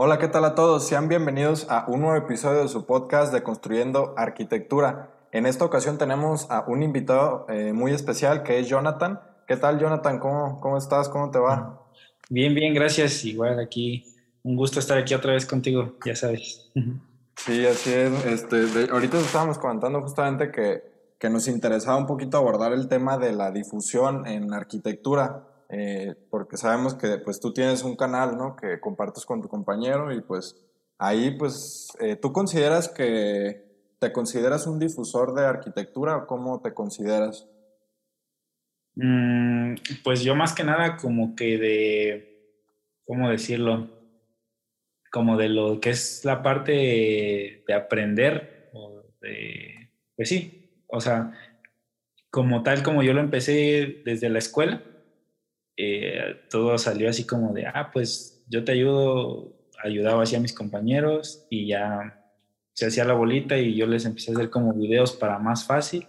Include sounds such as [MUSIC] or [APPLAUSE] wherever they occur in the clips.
Hola, ¿qué tal a todos? Sean bienvenidos a un nuevo episodio de su podcast de Construyendo Arquitectura. En esta ocasión tenemos a un invitado eh, muy especial que es Jonathan. ¿Qué tal, Jonathan? ¿Cómo, ¿Cómo estás? ¿Cómo te va? Bien, bien, gracias. Igual aquí, un gusto estar aquí otra vez contigo, ya sabes. Sí, así es. Este, ahorita estábamos comentando justamente que, que nos interesaba un poquito abordar el tema de la difusión en arquitectura. Eh, porque sabemos que pues tú tienes un canal, ¿no? Que compartes con tu compañero y pues ahí pues eh, tú consideras que te consideras un difusor de arquitectura o cómo te consideras? Mm, pues yo más que nada como que de, ¿cómo decirlo? Como de lo que es la parte de aprender de, pues sí, o sea, como tal como yo lo empecé desde la escuela, eh, todo salió así como de, ah, pues yo te ayudo, ayudaba así a mis compañeros y ya se hacía la bolita y yo les empecé a hacer como videos para más fácil.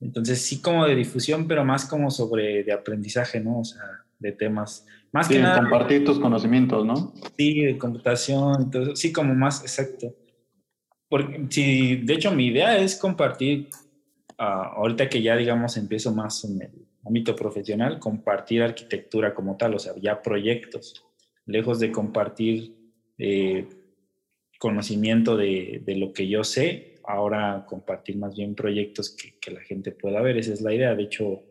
Entonces sí como de difusión, pero más como sobre de aprendizaje, ¿no? O sea, de temas. Más que nada. Compartir tus conocimientos, ¿no? Sí, de computación, entonces, sí, como más exacto. Porque, sí, de hecho, mi idea es compartir, ah, ahorita que ya, digamos, empiezo más en el ámbito profesional, compartir arquitectura como tal, o sea, ya proyectos, lejos de compartir eh, conocimiento de, de, lo que yo sé, ahora compartir más bien proyectos que, que, la gente pueda ver, esa es la idea. De hecho,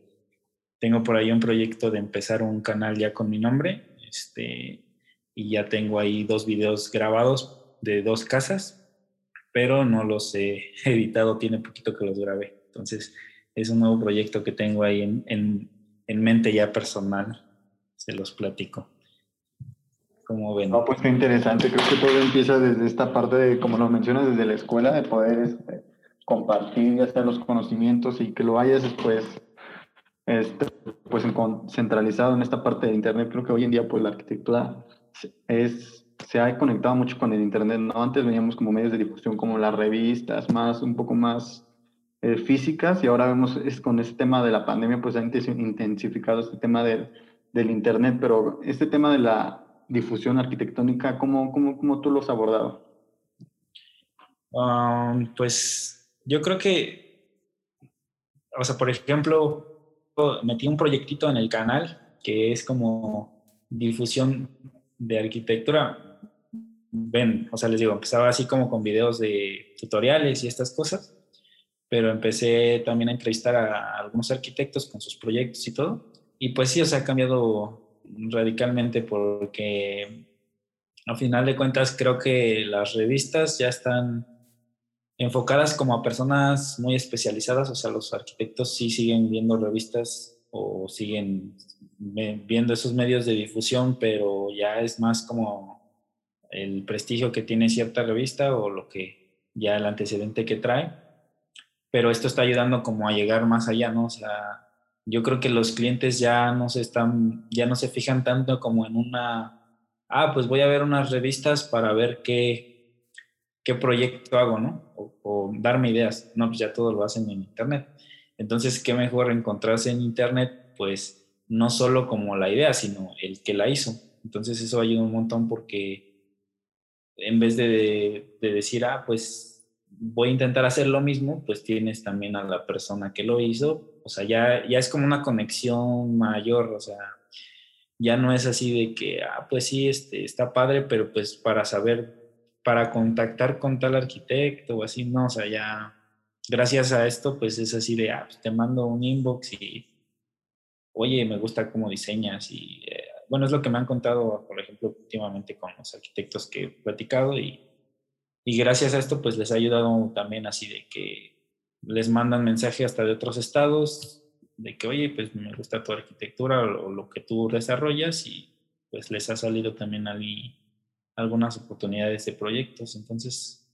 tengo por ahí un proyecto de empezar un canal ya con mi nombre, este, y ya tengo ahí dos videos grabados de dos casas, pero no los he [LAUGHS] editado, tiene poquito que los grabé. Entonces, es un nuevo proyecto que tengo ahí en, en, en mente ya personal. Se los platico. ¿Cómo ven? No, pues qué interesante. Creo que todo empieza desde esta parte de, como lo mencionas, desde la escuela, de poder este, compartir ya sea los conocimientos y que lo hayas después este, pues centralizado en esta parte de Internet. Creo que hoy en día pues la arquitectura es, se ha conectado mucho con el Internet. ¿no? Antes veníamos como medios de difusión como las revistas, más un poco más eh, físicas y ahora vemos es, con este tema de la pandemia pues ha intensificado este tema del, del Internet, pero este tema de la difusión arquitectónica, ¿cómo, cómo, cómo tú lo has abordado? Um, pues yo creo que, o sea, por ejemplo, metí un proyectito en el canal que es como difusión de arquitectura. Ven, o sea, les digo, empezaba así como con videos de tutoriales y estas cosas pero empecé también a entrevistar a algunos arquitectos con sus proyectos y todo. Y pues sí, o sea, ha cambiado radicalmente porque a final de cuentas creo que las revistas ya están enfocadas como a personas muy especializadas, o sea, los arquitectos sí siguen viendo revistas o siguen viendo esos medios de difusión, pero ya es más como el prestigio que tiene cierta revista o lo que ya el antecedente que trae pero esto está ayudando como a llegar más allá, ¿no? O sea, yo creo que los clientes ya no se están, ya no se fijan tanto como en una, ah, pues voy a ver unas revistas para ver qué, qué proyecto hago, ¿no? O, darme ideas. No, pues ya todo lo hacen en Internet. Entonces, ¿qué mejor encontrarse en Internet? Pues no solo como la idea, sino el que la hizo. Entonces, eso ayuda un montón porque en vez de, de decir, ah, pues voy a intentar hacer lo mismo, pues tienes también a la persona que lo hizo, o sea, ya, ya es como una conexión mayor, o sea, ya no es así de que, ah, pues sí, este, está padre, pero pues para saber, para contactar con tal arquitecto o así, no, o sea, ya, gracias a esto, pues es así de, ah, pues te mando un inbox y, oye, me gusta cómo diseñas y, eh, bueno, es lo que me han contado, por ejemplo, últimamente con los arquitectos que he platicado y y gracias a esto, pues les ha ayudado también así de que les mandan mensaje hasta de otros estados, de que, oye, pues me gusta tu arquitectura o, lo que tú desarrollas y pues les ha salido también ahí algunas oportunidades de proyectos. Entonces,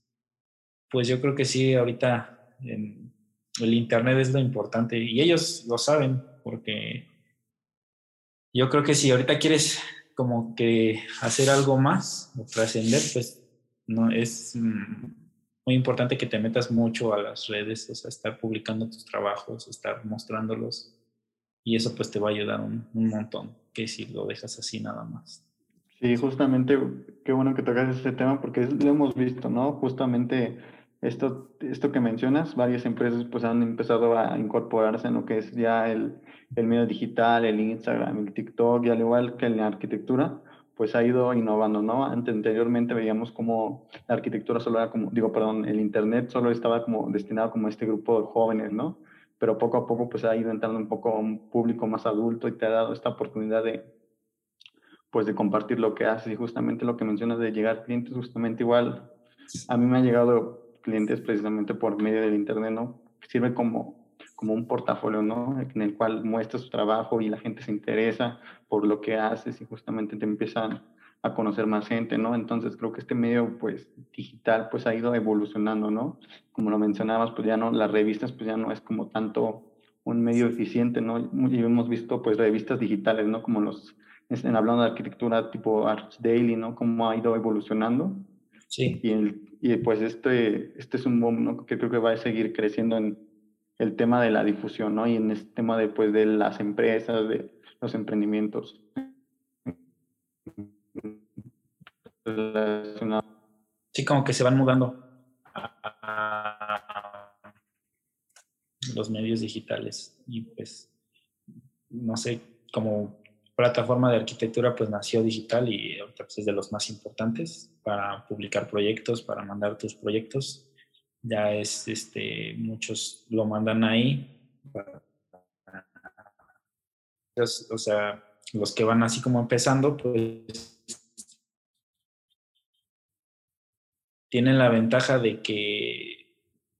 pues yo creo que sí, ahorita el Internet es lo importante y ellos lo saben porque yo creo que si ahorita quieres como que hacer algo más o trascender, pues no es mm, muy importante que te metas mucho a las redes, o sea, estar publicando tus trabajos, estar mostrándolos y eso pues te va a ayudar un, un montón que si lo dejas así nada más. Sí, justamente, qué bueno que tocas este tema porque lo hemos visto, ¿no? Justamente esto, esto que mencionas, varias empresas pues han empezado a incorporarse en lo que es ya el, el medio digital, el Instagram, el TikTok, y al igual que en la arquitectura, pues ha ido innovando, ¿no? Anteriormente veíamos como la arquitectura solo era como, digo, perdón, el Internet solo estaba como destinado como a este grupo de jóvenes, ¿no? Pero poco a poco pues ha ido entrando un poco a un público más adulto y te ha dado esta oportunidad de, pues de compartir lo que haces y justamente lo que mencionas de llegar clientes, justamente igual, a mí me han llegado clientes precisamente por medio del Internet, ¿no? Sirve como como un portafolio, ¿no? En el cual muestras tu trabajo y la gente se interesa por lo que haces y justamente te empiezan a conocer más gente, ¿no? Entonces creo que este medio, pues, digital, pues ha ido evolucionando, ¿no? Como lo mencionabas, pues ya no, las revistas, pues ya no es como tanto un medio eficiente, ¿no? Y hemos visto, pues, revistas digitales, ¿no? Como los, en, hablando de arquitectura tipo Arch Daily, ¿no? Cómo ha ido evolucionando. Sí. Y, el, y pues este, este es un boom, ¿no? Que creo que va a seguir creciendo en, el tema de la difusión, ¿no? Y en este tema de, pues, de las empresas, de los emprendimientos. Sí, como que se van mudando a los medios digitales y pues, no sé, como plataforma de arquitectura pues nació digital y ahorita pues, es de los más importantes para publicar proyectos, para mandar tus proyectos ya es, este, muchos lo mandan ahí. O sea, los que van así como empezando, pues tienen la ventaja de que,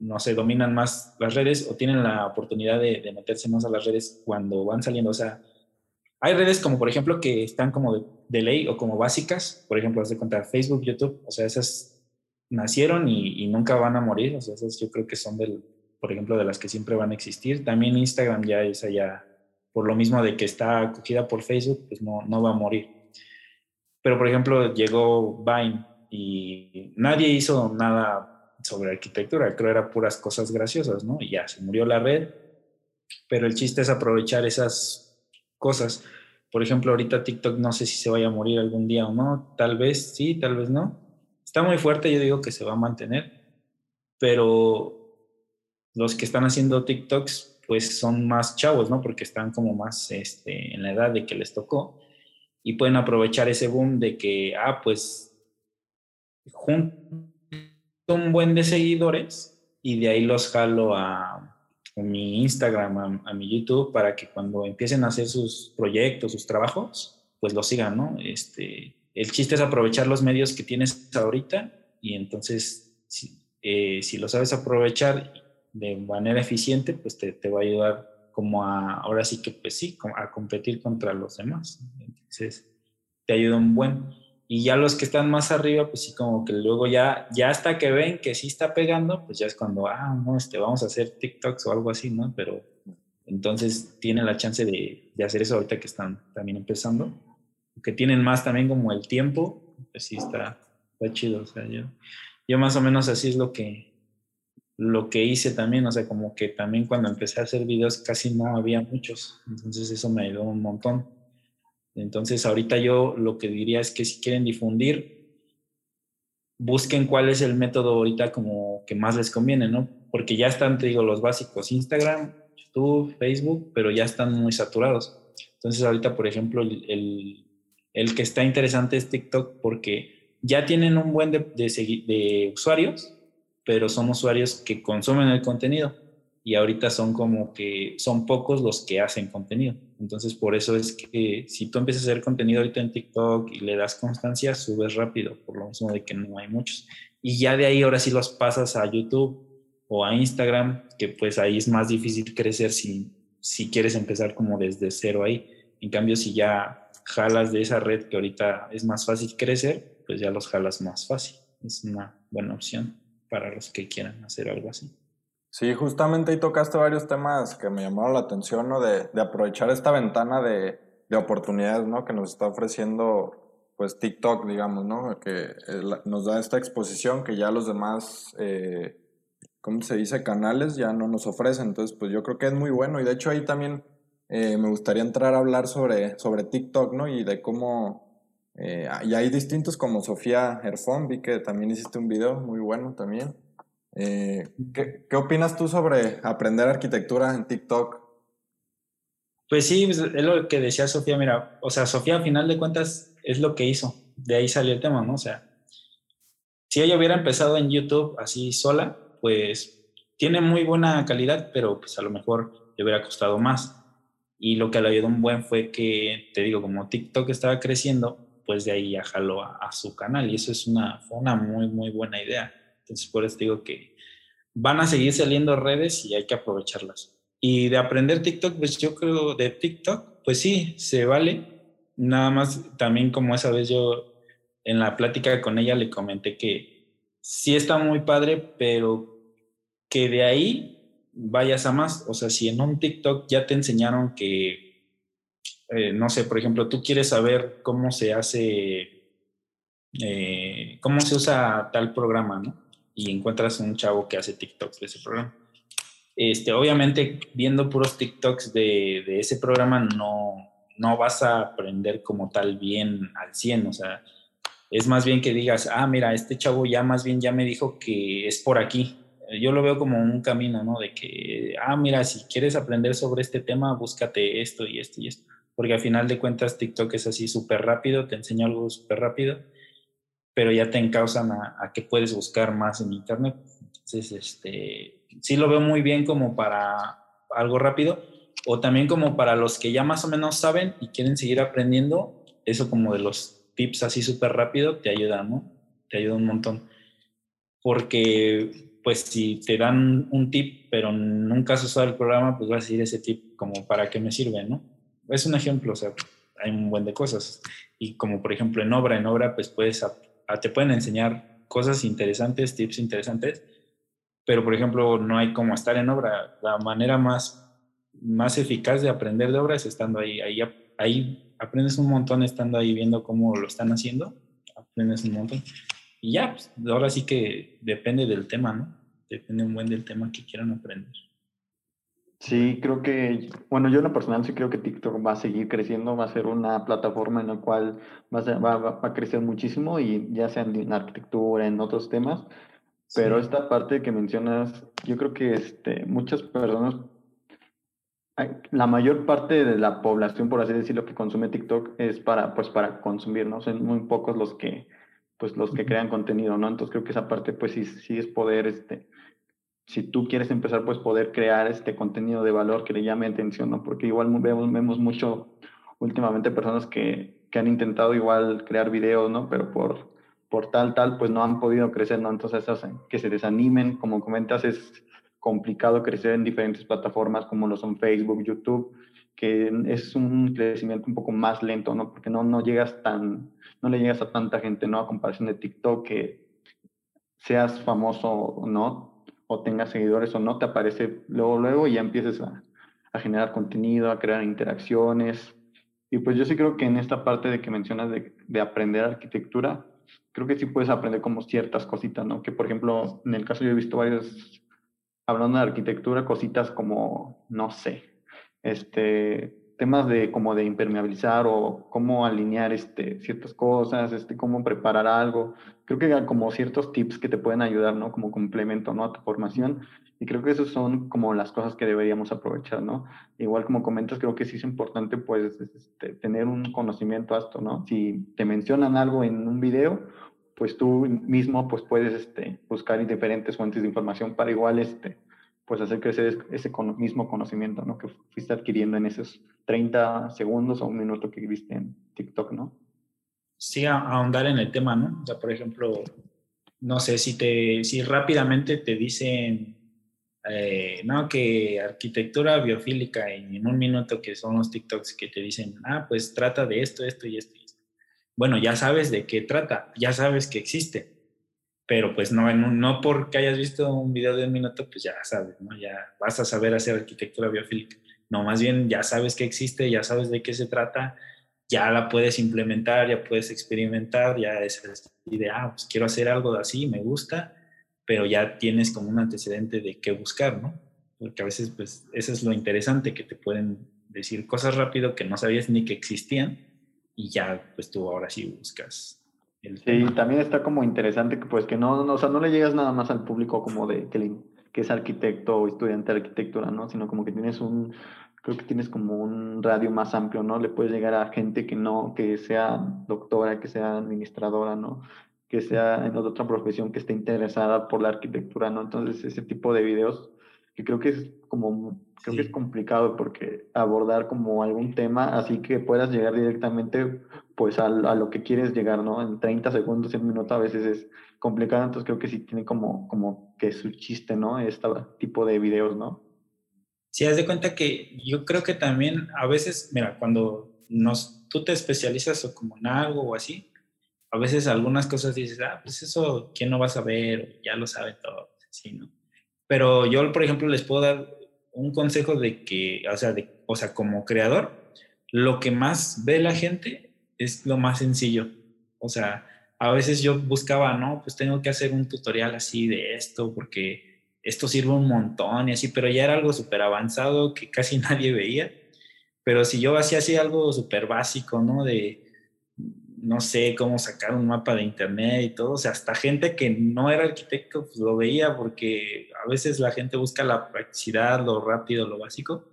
no se dominan más las redes o tienen la oportunidad de, meterse más a las redes cuando van saliendo. O sea, hay redes como, por ejemplo, que están como de, ley o como básicas. Por ejemplo, has de contar Facebook, YouTube. O sea, esas nacieron y, nunca van a morir. O sea, esas yo creo que son, del, por ejemplo, de las que siempre van a existir. También Instagram ya es allá, por lo mismo de que está acogida por Facebook, pues no, no va a morir. Pero, por ejemplo, llegó Vine y nadie hizo nada sobre arquitectura, creo era puras cosas graciosas, ¿no? Y ya, se murió la red, pero el chiste es aprovechar esas cosas. Por ejemplo, ahorita TikTok no sé si se vaya a morir algún día o no, tal vez sí, tal vez no, está muy fuerte, yo digo que se va a mantener, pero los que están haciendo TikToks pues son más chavos, ¿no? Porque están como más este, en la edad de que les tocó y pueden aprovechar ese boom de que, ah, pues junto un buen de seguidores y de ahí los jalo a, mi Instagram, a, mi YouTube, para que cuando empiecen a hacer sus proyectos, sus trabajos, pues lo sigan, ¿no? Este, el chiste es aprovechar los medios que tienes ahorita y entonces eh, si, lo sabes aprovechar de manera eficiente, pues te, va a ayudar como a, ahora sí que pues sí, a competir contra los demás. Entonces te ayuda un buen. Y ya los que están más arriba, pues sí, como que luego ya, ya hasta que ven que sí está pegando, pues ya es cuando, ah, no, este, vamos a hacer TikToks o algo así, ¿no? Pero entonces tienen la chance de, de hacer eso ahorita que están también empezando que tienen más también como el tiempo, pues sí está, está chido. O sea, yo, yo más o menos así es lo que, lo que hice también, o sea, como que también cuando empecé a hacer videos casi no había muchos, entonces eso me ayudó un montón. Entonces ahorita yo lo que diría es que si quieren difundir, busquen cuál es el método ahorita como que más les conviene, ¿no? Porque ya están, te digo, los básicos, Instagram, YouTube, Facebook, pero ya están muy saturados. Entonces ahorita, por ejemplo, el el que está interesante es TikTok porque ya tienen un buen de, de, usuarios, pero son usuarios que consumen el contenido y ahorita son como que son pocos los que hacen contenido. Entonces, por eso es que si tú empiezas a hacer contenido ahorita en TikTok y le das constancia, subes rápido, por lo mismo de que no hay muchos. Y ya de ahí ahora sí los pasas a YouTube o a Instagram, que pues ahí es más difícil crecer si, si quieres empezar como desde cero ahí. En cambio, si ya jalas de esa red que ahorita es más fácil crecer, pues ya los jalas más fácil. Es una buena opción para los que quieran hacer algo así. Sí, justamente ahí tocaste varios temas que me llamaron la atención, ¿no? De, de aprovechar esta ventana de, de, oportunidades, ¿no? Que nos está ofreciendo, pues, TikTok, digamos, ¿no? Que eh, nos da esta exposición que ya los demás, eh, ¿cómo se dice? Canales ya no nos ofrecen. Entonces, pues yo creo que es muy bueno. Y de hecho ahí también eh, me gustaría entrar a hablar sobre, sobre TikTok, ¿no? Y de cómo, Eh, y hay distintos como Sofía Herfón, vi que también hiciste un video muy bueno también. Eh, ¿qué, ¿qué, opinas tú sobre aprender arquitectura en TikTok? Pues sí, pues, es lo que decía Sofía, mira, o sea, Sofía a final de cuentas es lo que hizo, de ahí salió el tema, ¿no? O sea, si ella hubiera empezado en YouTube así sola, pues tiene muy buena calidad, pero pues a lo mejor le hubiera costado más. Y lo que le ayudó un buen fue que, te digo, como TikTok estaba creciendo, pues de ahí ya jaló a, su canal y eso es una, fue una muy, muy buena idea. Entonces, por eso digo que van a seguir saliendo redes y hay que aprovecharlas. Y de aprender TikTok, pues yo creo de TikTok, pues sí, se vale. Nada más también como esa vez yo en la plática con ella le comenté que sí está muy padre, pero que de ahí vayas a más. O sea, si en un TikTok ya te enseñaron que, eh, no sé, por ejemplo, tú quieres saber cómo se hace, eh, cómo se usa tal programa, ¿no? Y encuentras un chavo que hace TikToks de ese programa este, obviamente, viendo puros TikToks de, de, ese programa no, no vas a aprender como tal bien al 100, o sea, es más bien que digas, ah, mira, este chavo ya más bien ya me dijo que es por aquí. Yo lo veo como un camino, ¿no? De que, ah, mira, si quieres aprender sobre este tema, búscate esto y esto y esto. Porque al final de cuentas TikTok es así súper rápido, te enseña algo súper rápido, pero ya te encausan a, a que puedes buscar más en Internet. Entonces, este, sí lo veo muy bien como para algo rápido o también como para los que ya más o menos saben y quieren seguir aprendiendo, eso como de los tips así súper rápido te ayuda, ¿no? Te ayuda un montón. Porque pues si te dan un tip pero nunca has usado el programa, pues vas a decir ese tip como para qué me sirve, ¿no? Es un ejemplo, o sea, hay un buen de cosas. Y como por ejemplo en obra, en obra pues puedes, te pueden enseñar cosas interesantes, tips interesantes, pero por ejemplo no hay como estar en obra. La manera más, más eficaz de aprender de obra es estando ahí. Ahí, ahí aprendes un montón estando ahí viendo cómo lo están haciendo, aprendes un montón. Y ya, pues, ahora sí que depende del tema, ¿no? Depende un buen del tema que quieran aprender. Sí, creo que, bueno, yo en lo personal sí creo que TikTok va a seguir creciendo, va a ser una plataforma en la cual va a, va, va a crecer muchísimo y ya sea en arquitectura, en otros temas, pero esta parte que mencionas, yo creo que este, muchas personas, la mayor parte de la población, por así decirlo, que consume TikTok es para, pues, para consumir, ¿no? Son muy pocos los que, pues, los que crean contenido, ¿no? Entonces creo que esa parte, pues, sí, sí es poder, este, si tú quieres empezar, pues, poder crear este contenido de valor que le llame atención, ¿no? Porque igual vemos, vemos mucho últimamente personas que, que han intentado igual crear videos, ¿no? Pero por por tal, tal, pues no han podido crecer, ¿no? Entonces, que se desanimen, como comentas, es complicado crecer en diferentes plataformas como lo son Facebook, YouTube, que es un crecimiento un poco más lento, ¿no? Porque no, no llegas tan, no le llegas a tanta gente, ¿no? A comparación de TikTok, que seas famoso o no, o tengas seguidores o no, te aparece luego, luego y ya empiezas a, a generar contenido, a crear interacciones. Y pues yo sí creo que en esta parte de que mencionas de, de aprender arquitectura, creo que sí puedes aprender como ciertas cositas, ¿no? Que por ejemplo, en el caso yo he visto varios, hablando de arquitectura, cositas como, no sé, este, temas de como de impermeabilizar o cómo alinear este, ciertas cosas, este, cómo preparar algo. Creo que como ciertos tips que te pueden ayudar, ¿no? Como complemento, ¿no? A tu formación. Y creo que esas son como las cosas que deberíamos aprovechar, ¿no? Igual como comentas, creo que sí es importante, pues, este, tener un conocimiento esto, ¿no? Si te mencionan algo en un video, pues tú mismo pues puedes este, buscar diferentes fuentes de información para igual este, pues hacer crecer ese mismo conocimiento ¿no? que fuiste adquiriendo en esos 30 segundos o un minuto que viste en TikTok, ¿no? Sí, ahondar en el tema, ¿no? O sea, por ejemplo, no sé si te, si rápidamente te dicen, eh, no, que arquitectura biofílica en un minuto que son los TikToks que te dicen, ah, pues trata de esto, esto y esto bueno, ya sabes de qué trata, ya sabes que existe, pero pues no, no porque hayas visto un video de un minuto, pues ya sabes, ¿no? Ya vas a saber hacer arquitectura biofílica. No, más bien ya sabes que existe, ya sabes de qué se trata, ya la puedes implementar, ya puedes experimentar, ya es idea, ah, pues quiero hacer algo de así, me gusta, pero ya tienes como un antecedente de qué buscar, ¿no? Porque a veces, pues, eso es lo interesante, que te pueden decir cosas rápido que no sabías ni que existían, y ya pues tú ahora sí buscas. El sí, también está como interesante que pues que no, no, o sea, no le llegas nada más al público como de que, que es arquitecto o estudiante de arquitectura, ¿no? Sino como que tienes un, creo que tienes como un radio más amplio, ¿no? Le puedes llegar a gente que no, que sea doctora, que sea administradora, ¿no? Que sea en otra profesión que esté interesada por la arquitectura, ¿no? Entonces, ese tipo de videos que creo que es como, creo que es complicado porque abordar como algún tema así que puedas llegar directamente pues a, a, lo que quieres llegar, ¿no? En 30 segundos, en un minuto a veces es complicado, entonces creo que sí tiene como, como que su chiste, ¿no? Este tipo de videos, ¿no? Si haz de cuenta que yo creo que también a veces, mira, cuando nos, tú te especializas o como en algo o así, a veces algunas cosas dices, ah, pues eso, ¿quién no va a saber? Ya lo sabe todo, así, ¿no? Pero yo, por ejemplo, les puedo dar un consejo de que, o sea, de, o sea, como creador, lo que más ve la gente es lo más sencillo. O sea, a veces yo buscaba, no, pues tengo que hacer un tutorial así de esto porque esto sirve un montón y así, pero ya era algo súper avanzado que casi [LAUGHS] nadie veía. Pero si yo hacía así algo súper básico, ¿no? De, no sé, cómo sacar un mapa de internet y todo, o sea, hasta gente que no era arquitecto, pues lo veía porque a veces la gente busca la practicidad, lo rápido, lo básico,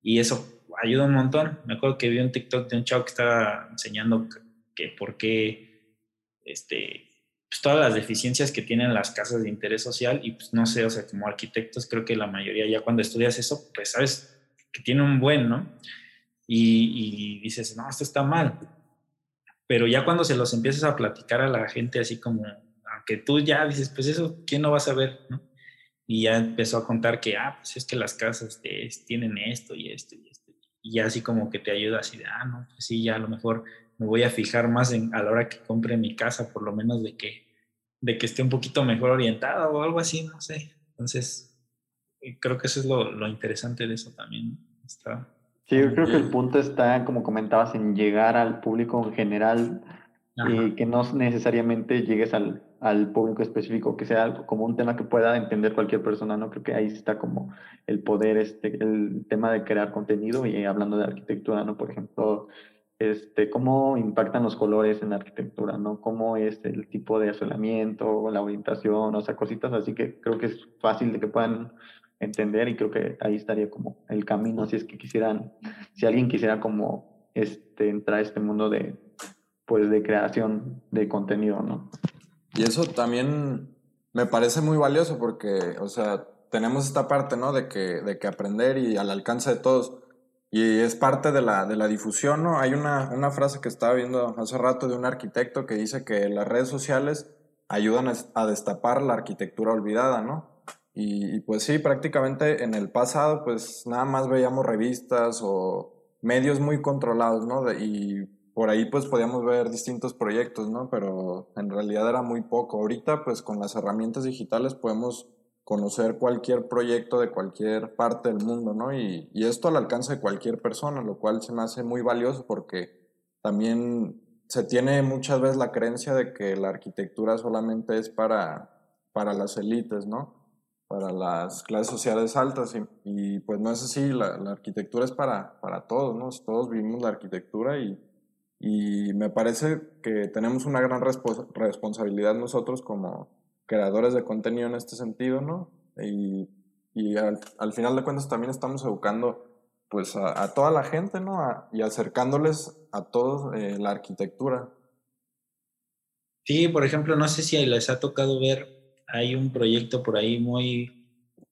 y eso ayuda un montón. Me acuerdo que vi un TikTok de un chavo que estaba enseñando que, por qué, este, pues, todas las deficiencias que tienen las casas de interés social y pues no sé, o sea, como arquitectos creo que la mayoría ya cuando estudias eso, pues sabes que tiene un buen, ¿no? Y dices, no, esto está mal. Pero ya cuando se los empiezas a platicar a la gente así como, aunque tú ya dices, pues eso, ¿quién no va a saber, no? Y ya empezó a contar que, ah, pues es que las casas tienen esto y esto y esto. Y ya así como que te ayuda así de, ah, no, pues sí, ya a lo mejor me voy a fijar más en, a la hora que compre mi casa, por lo menos de que, de que esté un poquito mejor orientada o algo así, no sé. Entonces, eh, creo que eso es lo, lo interesante de eso también. Está, sí, yo creo que el punto está, como comentabas, en llegar al público en general y que no necesariamente llegues al, al público específico, que sea como un tema que pueda entender cualquier persona, ¿no? Creo que ahí está como el poder, este, el tema de crear contenido y hablando de arquitectura, ¿no? Por ejemplo, este, cómo impactan los colores en la arquitectura, ¿no? Cómo es el tipo de asolamiento, la orientación, o sea, cositas así que creo que es fácil de que puedan entender y creo que ahí estaría como el camino, si es que quisieran, si alguien quisiera como este, entrar a este mundo de, pues, de creación de contenido, ¿no? Y eso también me parece muy valioso porque, o sea, tenemos esta parte, ¿no? De que, de que aprender y al alcance de todos y es parte de la, de la difusión, ¿no? Hay una, una, frase que estaba viendo hace rato de un arquitecto que dice que las redes sociales ayudan a, destapar la arquitectura olvidada, ¿no? Y, pues sí, prácticamente en el pasado pues nada más veíamos revistas o medios muy controlados, ¿no? y por ahí pues podíamos ver distintos proyectos, ¿no? Pero en realidad era muy poco. Ahorita pues con las herramientas digitales podemos conocer cualquier proyecto de cualquier parte del mundo, ¿no? Y, y, esto al alcance de cualquier persona, lo cual se me hace muy valioso porque también se tiene muchas veces la creencia de que la arquitectura solamente es para, para las élites, ¿no? Para las clases sociales altas y, y pues no es así, la, la, arquitectura es para, para todos, ¿no? Todos vivimos la arquitectura y, y me parece que tenemos una gran responsabilidad nosotros como creadores de contenido en este sentido, ¿no? Y, y al, al, final de cuentas también estamos educando pues a, a toda la gente, ¿no? y acercándoles a todos eh, la arquitectura. Sí, por ejemplo, no sé si les ha tocado ver, hay un proyecto por ahí muy,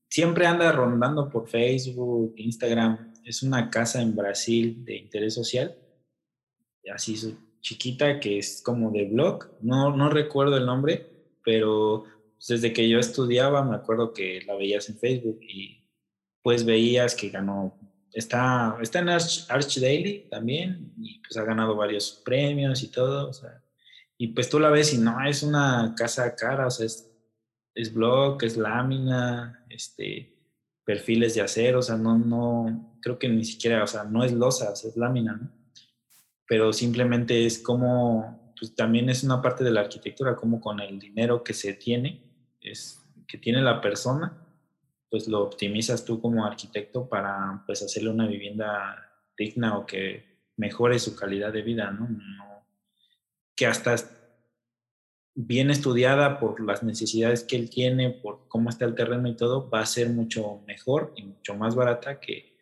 siempre anda rondando por Facebook, Instagram, es una casa en Brasil de interés social, así chiquita que es como de blog, no, no recuerdo el nombre, pero desde que yo estudiaba me acuerdo que la veías en Facebook y pues veías que ganó, está, está en Arch, Arch Daily también y pues ha ganado varios premios y todo, o sea, y pues tú la ves y no, es una casa cara, o sea, es, es blog, es lámina, este, perfiles de acero, o sea, no, no, creo que ni siquiera, o sea, no es losa, es lámina, ¿no? Pero simplemente es como pues también es una parte de la arquitectura, como con el dinero que se tiene, es, que tiene la persona, pues lo optimizas tú como arquitecto para pues hacerle una vivienda digna o que mejore su calidad de vida, ¿no? que hasta bien estudiada por las necesidades que él tiene, por cómo está el terreno y todo, va a ser mucho mejor y mucho más barata que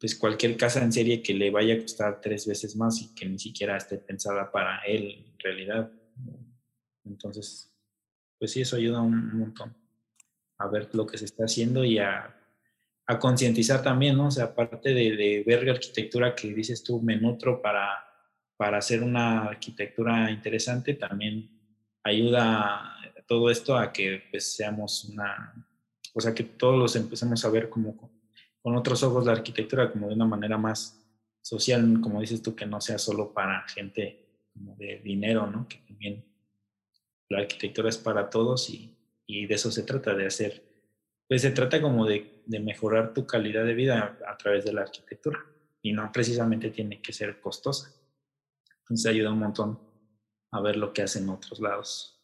pues cualquier casa en serie que le vaya a costar tres veces más y que ni siquiera esté pensada para él en realidad. Entonces, pues sí, eso ayuda un montón a ver lo que se está haciendo y a, a concientizar también, ¿no? O sea, aparte de, de, ver la arquitectura que dices tú, me nutro para, para hacer una arquitectura interesante, también ayuda todo esto a que pues, seamos una, o sea, que todos los empecemos a ver como con otros ojos la arquitectura como de una manera más social, como dices tú, que no sea solo para gente como de dinero, ¿no? Que también la arquitectura es para todos y, y de eso se trata, de hacer, pues se trata como de, de, mejorar tu calidad de vida a través de la arquitectura y no precisamente tiene que ser costosa. Entonces ayuda un montón a ver lo que hacen otros lados.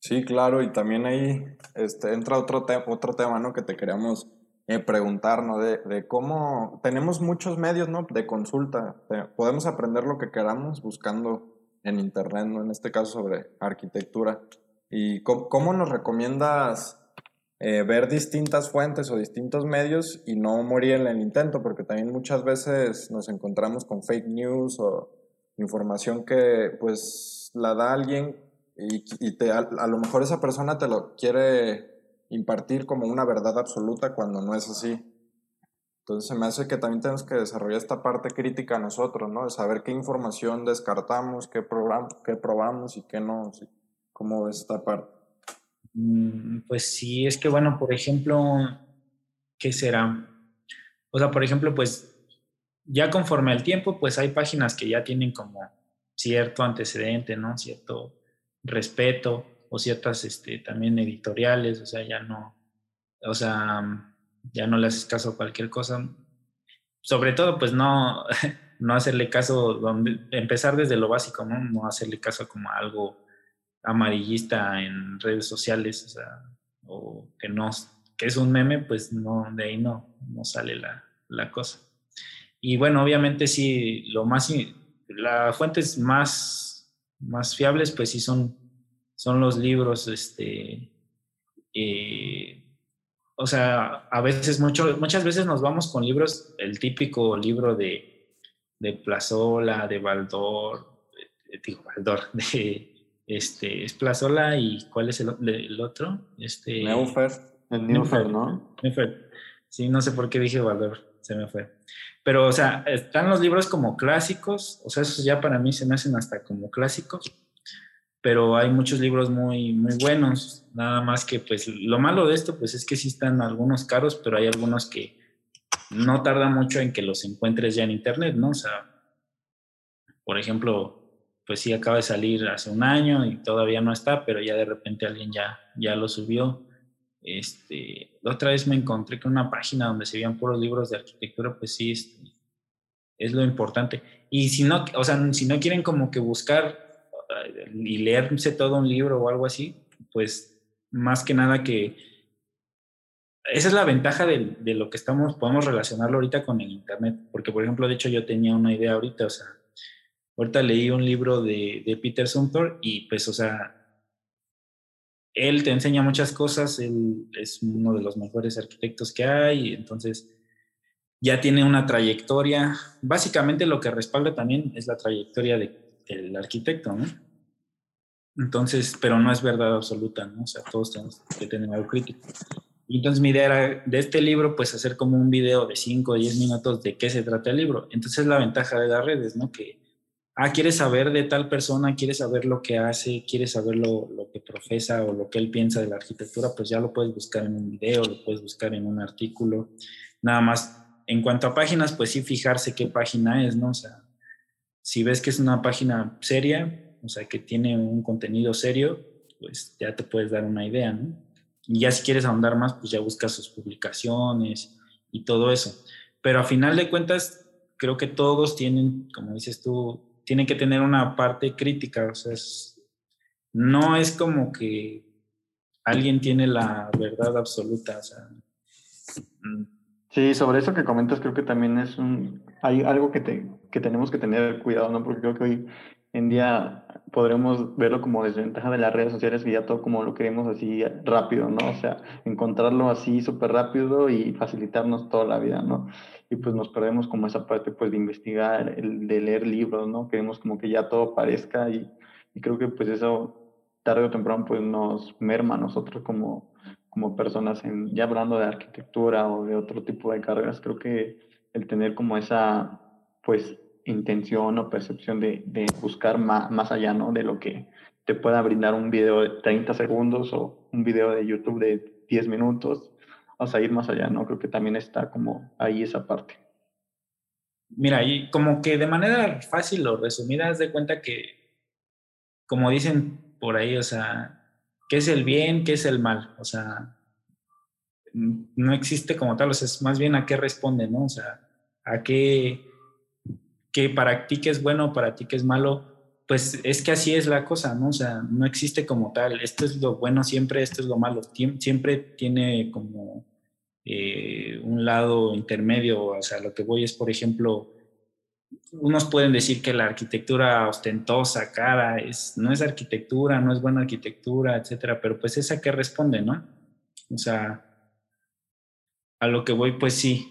Sí, claro, y también ahí este, entra otro, otro tema ¿no? que te queríamos eh, preguntar, ¿no? De, de, cómo tenemos muchos medios ¿no? de consulta, podemos aprender lo que queramos buscando en Internet, ¿no? en este caso sobre arquitectura. ¿Y cómo, nos recomiendas eh, ver distintas fuentes o distintos medios y no morir en el intento? Porque también muchas veces nos encontramos con fake news o información que pues la da alguien y, y te, a, lo mejor esa persona te lo quiere impartir como una verdad absoluta cuando no es así. Entonces se me hace que también tenemos que desarrollar esta parte crítica nosotros, ¿no? De saber qué información descartamos, qué, qué probamos y qué no. ¿Cómo ves esta parte? Mm, pues sí, es que bueno, por ejemplo, ¿qué será? O sea, por ejemplo, pues ya conforme al tiempo, pues hay páginas que ya tienen como cierto antecedente, ¿no? Cierto respeto o ciertas este, también editoriales, o sea, ya no, o sea, ya no le haces caso a cualquier cosa. Sobre todo, pues no, [LAUGHS] no hacerle caso, donde, empezar desde lo básico, ¿no? No hacerle caso como algo amarillista en redes sociales, o sea, que no, que es un meme, pues no, de ahí no, no sale la, la cosa. Y bueno, obviamente sí, lo más, las fuentes más, más fiables, pues sí son, son los libros, este, eh, o sea, a veces, mucho, muchas veces nos vamos con libros, el típico libro de, de Plazola, de Baldor, digo, Baldor, [LAUGHS] de este, es Plazola y ¿cuál es el, el otro? Este, Neufer. El Neufer, ¿no? Neufer. Sí, no sé por qué dije Valor, se me fue. Pero, o sea, están los libros como clásicos, o sea, esos ya para mí se me hacen hasta como clásicos, pero hay muchos libros muy, muy buenos, nada más que, pues, lo malo de esto, pues, es que sí están algunos caros, pero hay algunos que no tarda mucho en que los encuentres ya en internet, ¿no? O sea, por ejemplo, pues sí acaba de salir hace un año y todavía no está, pero ya de repente alguien ya, ya lo subió. Este, la otra vez me encontré con una página donde se veían puros libros de arquitectura, pues sí, es, este, es lo importante. Y si no, o sea, si no quieren como que buscar y leerse todo un libro o algo así, pues más que nada que esa es la ventaja de, de, lo que estamos, podemos relacionarlo ahorita con el Internet, porque por ejemplo, de hecho yo tenía una idea ahorita, o sea, Ahorita leí un libro de, de Peter Sumter y pues, o sea, él te enseña muchas cosas, él es uno de los mejores arquitectos que hay, entonces ya tiene una trayectoria. Básicamente lo que respalda también es la trayectoria del arquitecto, ¿no? Entonces, pero no es verdad absoluta, ¿no? O sea, todos tenemos que tener algo crítico. Entonces mi idea era de este libro, pues hacer como un video de 5 o 10 minutos de qué se trata el libro. Entonces la ventaja de las redes, ¿no? Que ah, quieres saber de tal persona, quieres saber lo que hace, quieres saber lo, que profesa o lo que él piensa de la arquitectura, pues ya lo puedes buscar en un video, lo puedes buscar en un artículo. Nada más, en cuanto a páginas, pues sí fijarse qué página es, ¿no? O sea, si ves que es una página seria, o sea, que tiene un contenido serio, pues ya te puedes dar una idea, ¿no? Y ya si quieres ahondar más, pues ya buscas sus publicaciones y todo eso. Pero a final de cuentas, creo que todos tienen, como dices tú, tiene que tener una parte crítica, o sea, no es como que alguien tiene la verdad absoluta. Mm. Sí, sobre eso que comentas, creo que también es un, hay algo que, te, que tenemos que tener cuidado, ¿no? Porque creo que hoy en día podremos verlo como desventaja de las redes sociales, que ya todo como lo queremos así rápido, ¿no? O sea, encontrarlo así súper rápido y facilitarnos toda la vida, ¿no? Y pues nos perdemos como esa parte, pues, de investigar, el, de leer libros, ¿no? Queremos como que ya todo parezca y, y creo que pues eso tarde o temprano pues nos merma a nosotros como como personas, en, ya hablando de arquitectura o de otro tipo de carreras, creo que el tener como esa, pues, intención o percepción de, de buscar más, más, allá, ¿no? De lo que te pueda brindar un video de 30 segundos o un video de YouTube de 10 minutos, o sea, ir más allá, ¿no? Creo que también está como ahí esa parte. Mira, y como que de manera fácil o resumida, haz de cuenta que, como dicen por ahí, o sea, qué es el bien, qué es el mal. O sea, no existe como tal, o sea, es más bien a qué responde, ¿no? O sea, a qué, que para ti que es bueno, para ti que es malo, pues es que así es la cosa, ¿no? O sea, no existe como tal, esto es lo bueno siempre, esto es lo malo, siempre tiene como eh, un lado intermedio, o sea, lo que voy es, por ejemplo, unos pueden decir que la arquitectura ostentosa, cara, es, no es arquitectura, no es buena arquitectura, etcétera, pero pues esa que responde, ¿no? O sea, a lo que voy, pues sí.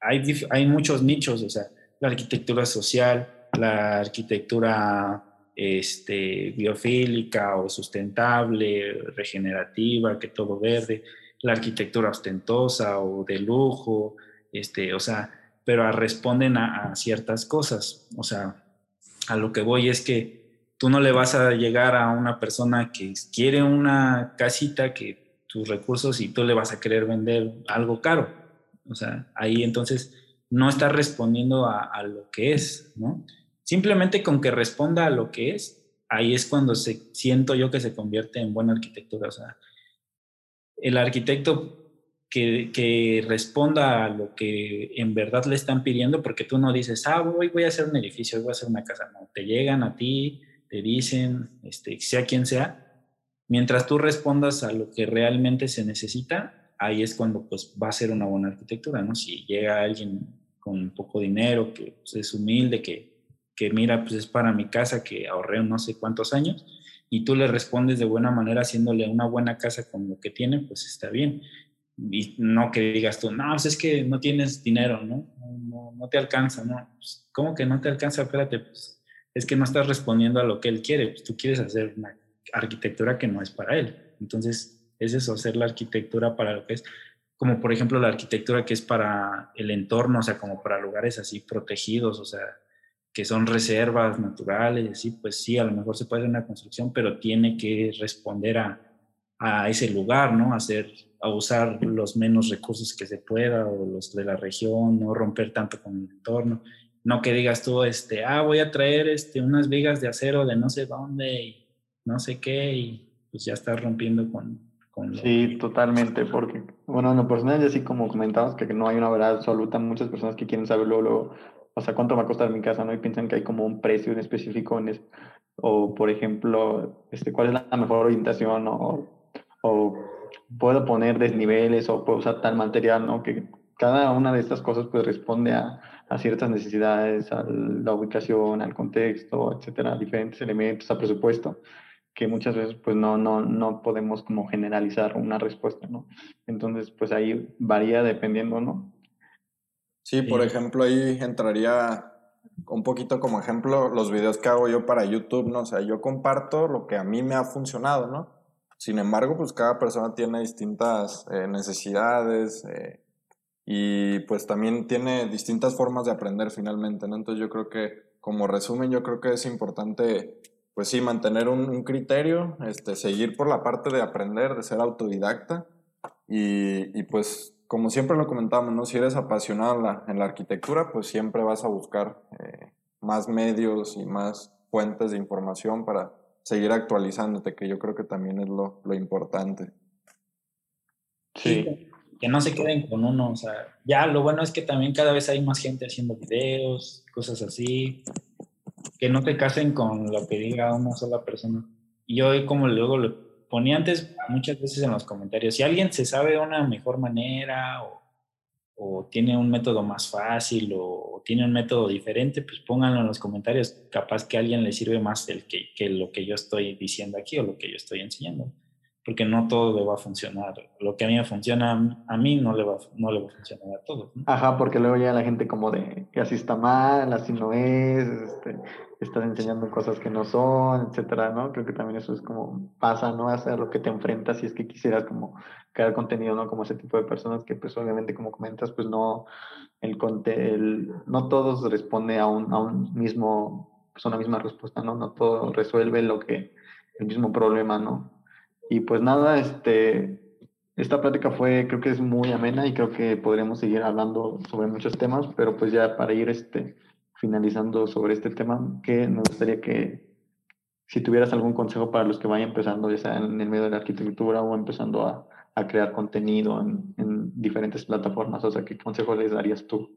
Hay, hay muchos nichos, o sea, la arquitectura social, la arquitectura este, biofílica o sustentable, regenerativa, que todo verde, la arquitectura ostentosa o de lujo, este, o sea, pero responden a, ciertas cosas. O sea, a lo que voy es que tú no le vas a llegar a una persona que quiere una casita que tus recursos y tú le vas a querer vender algo caro. O sea, ahí entonces no está respondiendo a, lo que es, ¿no? Simplemente con que responda a lo que es, ahí es cuando se, siento yo que se convierte en buena arquitectura. O sea, el arquitecto que, responda a lo que en verdad le están pidiendo, porque tú no dices, ah, hoy voy a hacer un edificio, voy a hacer una casa. No, te llegan a ti, te dicen, este, sea quien sea, mientras tú respondas a lo que realmente se necesita, ahí es cuando pues va a ser una buena arquitectura, ¿no? Si llega alguien con poco dinero, que pues, es humilde, que, que mira, pues es para mi casa, que ahorré no sé cuántos años, y tú le respondes de buena manera haciéndole una buena casa con lo que tiene, pues está bien y no que digas tú, no, pues es que no tienes dinero, ¿no? No, te alcanza, ¿no? Pues, ¿Cómo que no te alcanza? Espérate, pues es que no estás respondiendo a lo que él quiere, pues tú quieres hacer una arquitectura que no es para él. Entonces, es eso, hacer la arquitectura para lo que es, como por ejemplo la arquitectura que es para el entorno, o sea, como para lugares así protegidos, o sea, que son reservas naturales, así, pues sí, a lo mejor se puede hacer una construcción, pero tiene que responder a, a ese lugar, ¿no? Hacer a usar los menos recursos que se pueda o los de la región, no romper tanto con el entorno. No que digas tú, este, ah, voy a traer este, unas vigas de acero de no sé dónde y no sé qué y pues ya estás rompiendo con... con sí, totalmente, porque, bueno, en lo personal, así como comentabas que no hay una verdad absoluta, muchas personas que quieren saber luego, o sea, cuánto va a costar mi casa, ¿no? Y piensan que hay como un precio en específico en o por ejemplo, este, cuál es la mejor orientación o, o puedo poner desniveles o puedo usar tal material, ¿no? Que cada una de estas cosas pues responde a, a ciertas necesidades, a la ubicación, al contexto, etcétera, diferentes elementos, a presupuesto, que muchas veces pues no, no, no podemos como generalizar una respuesta, ¿no? Entonces pues ahí varía dependiendo, ¿no? Sí, por ejemplo, ahí entraría un poquito como ejemplo los videos que hago yo para YouTube, ¿no? O sea, yo comparto lo que a mí me ha funcionado, ¿no? Sin embargo, pues cada persona tiene distintas eh, necesidades eh, y pues también tiene distintas formas de aprender finalmente, ¿no? Entonces yo creo que como resumen, yo creo que es importante, pues sí, mantener un, criterio, este, seguir por la parte de aprender, de ser autodidacta y, y pues como siempre lo comentamos, ¿no? Si eres apasionado en la, en la arquitectura, pues siempre vas a buscar eh, más medios y más fuentes de información para seguir actualizándote, que yo creo que también es lo, lo importante. Sí. Que no se queden con uno, o sea, ya lo bueno es que también cada vez hay más gente haciendo videos, cosas así, que no te casen con lo que diga una sola persona. Y yo como luego lo ponía antes muchas veces en los comentarios, si alguien se sabe una mejor manera o o tiene un método más fácil o, tiene un método diferente, pues pónganlo en los comentarios. Capaz que a alguien le sirve más el que, que lo que yo estoy diciendo aquí o lo que yo estoy enseñando porque no todo le va a funcionar. Lo que a mí me funciona a mí no le va, no le va a funcionar a todos. Ajá, porque luego ya la gente como de así está mal, así no es, este, estás enseñando cosas que no son, etcétera, ¿no? Creo que también eso es como pasa, ¿no? Hacer lo que te enfrentas si es que quisieras como crear contenido, ¿no? Como ese tipo de personas que pues obviamente como comentas, pues no, el, el no todos responde a un, a un mismo, pues una misma respuesta, ¿no? No todo resuelve lo que, el mismo problema, ¿no? Y pues nada, este, esta plática fue, creo que es muy amena y creo que podríamos seguir hablando sobre muchos temas, pero pues ya para ir este, finalizando sobre este tema, que me gustaría que si tuvieras algún consejo para los que vayan empezando, ya sea en el medio de la arquitectura o empezando a, a crear contenido en, en, diferentes plataformas, o sea, ¿qué consejo les darías tú?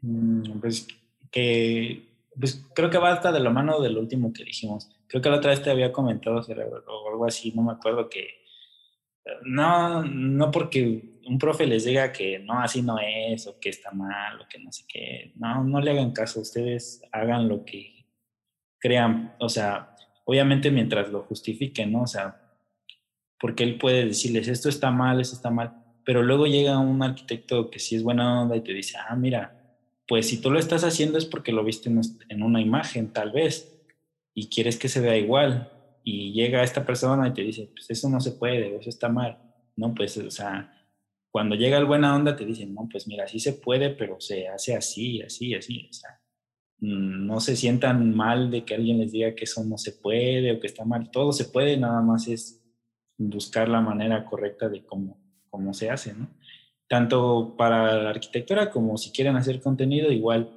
Mm, pues que, pues creo que va hasta de la mano del último que dijimos creo que la otra vez te había comentado o algo así, no me acuerdo que no, no porque un profe les diga que no, así no es, o que está mal, o que no sé qué, no, no le hagan caso, ustedes hagan lo que crean, o sea, obviamente mientras lo justifiquen, ¿no? O sea, porque él puede decirles, esto está mal, esto está mal, pero luego llega un arquitecto que sí es buena onda y te dice, ah, mira, pues si tú lo estás haciendo es porque lo viste en una imagen, tal vez, y quieres que se vea igual y llega esta persona y te dice, pues eso no se puede, eso está mal. No, pues, o sea, cuando llega el buena onda te dicen, no, pues mira, sí se puede, pero se hace así, así, así. O sea, mm, no se sientan mal de que alguien les diga que eso no se puede o que está mal. Todo se puede, nada más es buscar la manera correcta de cómo, cómo se hace, ¿no? Tanto para la arquitectura como si quieren hacer contenido, igual,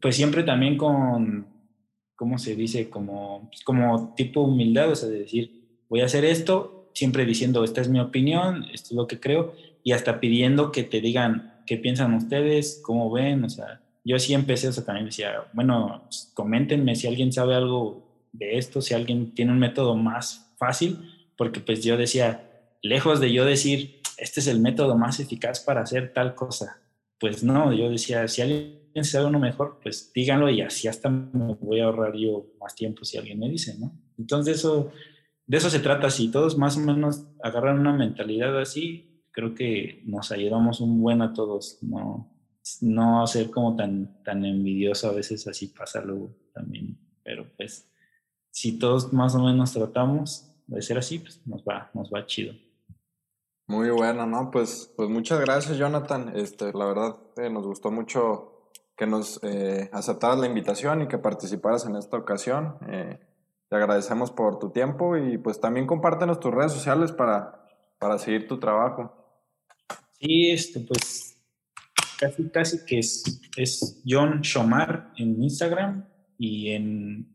pues siempre también con ¿cómo se dice? Como, pues, como tipo humildad, o sea, de decir, voy a hacer esto, siempre diciendo, esta es mi opinión, esto es lo que creo, y hasta pidiendo que te digan qué piensan ustedes, cómo ven, o sea, yo sí empecé, o sea, también decía, bueno, pues, coméntenme si alguien sabe algo de esto, si alguien tiene un método más fácil, porque pues yo decía, lejos de yo decir, este es el método más eficaz para hacer tal cosa, pues no, yo decía, si alguien si uno mejor, pues díganlo y así hasta me voy a ahorrar yo más tiempo si alguien me dice, ¿no? Entonces eso, de eso se trata. Si todos más o menos agarran una mentalidad así, creo que nos ayudamos un buen a todos, no, no ser como tan, tan envidioso, a veces así pasa luego también, pero pues si todos más o menos tratamos de ser así, pues nos va, nos va chido. Muy bueno, ¿no? Pues, pues muchas gracias, Jonathan. Este, la verdad, eh, nos gustó mucho que nos eh, aceptaras la invitación y que participaras en esta ocasión. Eh, te agradecemos por tu tiempo y pues también compártenos tus redes sociales para, para seguir tu trabajo. Sí, este, pues casi, casi que es, es John Shomar en Instagram y en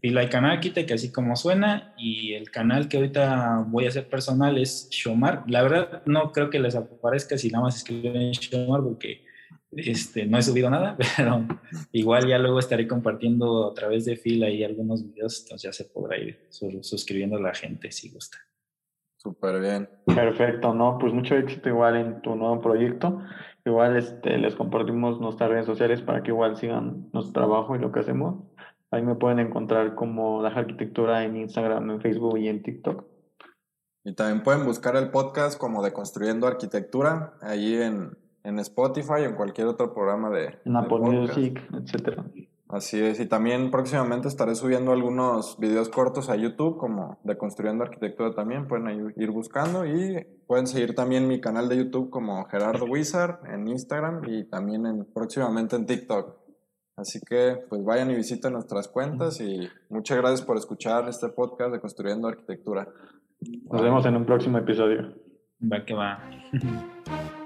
Pila Canal que así como suena, y el canal que ahorita voy a hacer personal es Shomar. La verdad, no creo que les aparezca si nada más escriben Shomar, porque este, no he subido nada, [LAUGHS] pero igual ya luego estaré compartiendo a través de fila y algunos videos, entonces ya se podrá ir suscribiendo a la gente si gusta. Súper bien. Perfecto, ¿no? Pues mucho éxito igual en tu nuevo proyecto. Igual este, les compartimos nuestras redes sociales para que igual sigan nuestro trabajo y lo que hacemos. Ahí me pueden encontrar como La Arquitectura en Instagram, en Facebook y en TikTok. Y también pueden buscar el podcast como de Construyendo Arquitectura, ahí en, en Spotify o en cualquier otro programa de. En Apple Music, etcétera. Así es, y también próximamente estaré subiendo algunos videos cortos a YouTube, como de Construyendo Arquitectura también, pueden ir buscando y pueden seguir también mi canal de YouTube como Gerardo Wizard en Instagram y también en, próximamente en TikTok. Así que pues vayan y visiten nuestras cuentas y muchas gracias por escuchar este podcast de Construyendo Arquitectura. Nos vemos en un próximo episodio. Va que va. [LAUGHS]